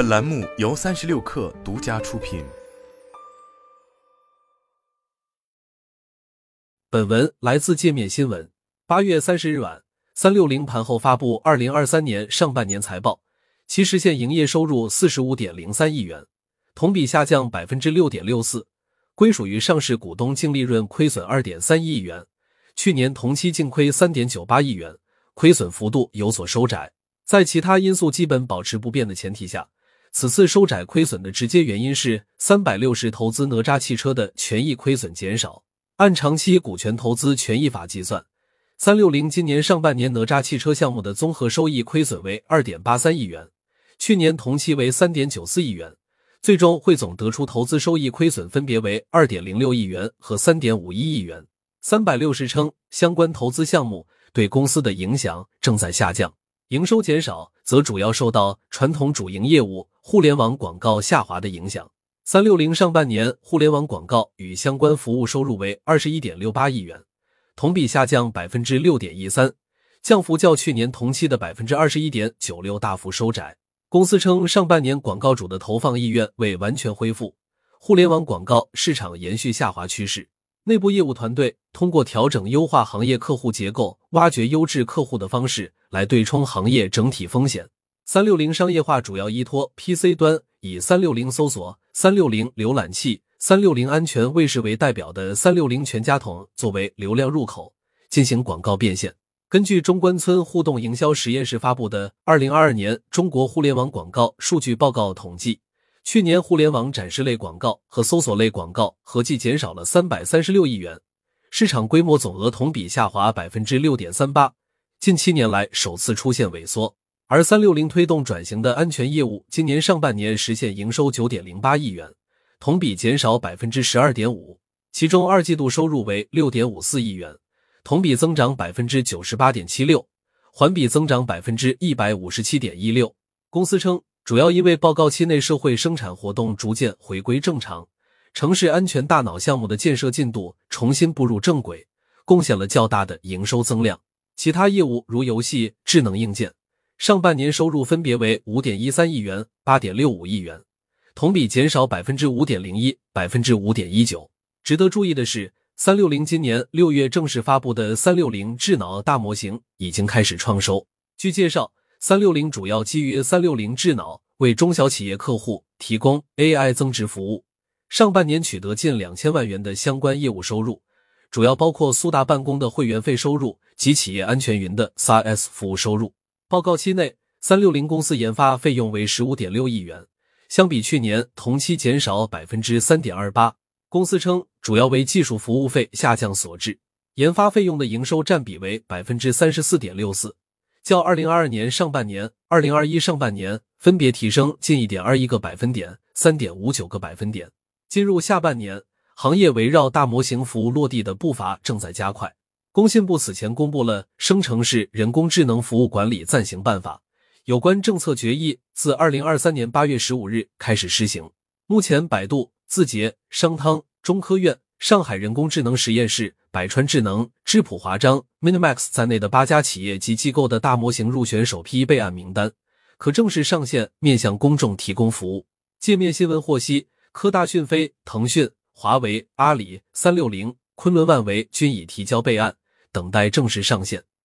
本栏目由三十六氪独家出品。本文来自界面新闻。八月三十日晚，三六零盘后发布二零二三年上半年财报，其实现营业收入四十五点零三亿元，同比下降百分之六点六四，归属于上市股东净利润亏损二点三亿元，去年同期净亏三点九八亿元，亏损幅度有所收窄。在其他因素基本保持不变的前提下，此次收窄亏损的直接原因是三百六十投资哪吒汽车的权益亏损减少。按长期股权投资权益法计算，三六零今年上半年哪吒汽车项目的综合收益亏损为二点八三亿元，去年同期为三点九四亿元，最终汇总得出投资收益亏损分别为二点零六亿元和三点五一亿元。三百六十称，相关投资项目对公司的影响正在下降。营收减少，则主要受到传统主营业务互联网广告下滑的影响。三六零上半年互联网广告与相关服务收入为二十一点六八亿元，同比下降百分之六点一三，降幅较去年同期的百分之二十一点九六大幅收窄。公司称，上半年广告主的投放意愿未完全恢复，互联网广告市场延续下滑趋势。内部业务团队通过调整优化行业客户结构、挖掘优质客户的方式来对冲行业整体风险。三六零商业化主要依托 PC 端，以三六零搜索、三六零浏览器、三六零安全卫士为代表的三六零全家桶作为流量入口，进行广告变现。根据中关村互动营销实验室发布的《二零二二年中国互联网广告数据报告》统计。去年互联网展示类广告和搜索类广告合计减少了三百三十六亿元，市场规模总额同比下滑百分之六点三八，近七年来首次出现萎缩。而三六零推动转型的安全业务，今年上半年实现营收九点零八亿元，同比减少百分之十二点五，其中二季度收入为六点五四亿元，同比增长百分之九十八点七六，环比增长百分之一百五十七点一六。公司称。主要因为报告期内社会生产活动逐渐回归正常，城市安全大脑项目的建设进度重新步入正轨，贡献了较大的营收增量。其他业务如游戏、智能硬件，上半年收入分别为五点一三亿元、八点六五亿元，同比减少百分之五点零一、百分之五点一九。值得注意的是，三六零今年六月正式发布的三六零智脑大模型已经开始创收。据介绍。三六零主要基于三六零智脑为中小企业客户提供 AI 增值服务，上半年取得近两千万元的相关业务收入，主要包括苏大办公的会员费收入及企业安全云的 SaaS 服务收入。报告期内，三六零公司研发费用为十五点六亿元，相比去年同期减少百分之三点二八。公司称，主要为技术服务费下降所致，研发费用的营收占比为百分之三十四点六四。较二零二二年上半年、二零二一上半年分别提升近一点二一个百分点、三点五九个百分点。进入下半年，行业围绕大模型服务落地的步伐正在加快。工信部此前公布了《生成式人工智能服务管理暂行办法》，有关政策决议自二零二三年八月十五日开始施行。目前，百度、字节、商汤、中科院。上海人工智能实验室、百川智能、智普华章、Minimax 在内的八家企业及机构的大模型入选首批备案名单，可正式上线面向公众提供服务。界面新闻获悉，科大讯飞、腾讯、华为、阿里、三六零、昆仑万维均已提交备案，等待正式上线。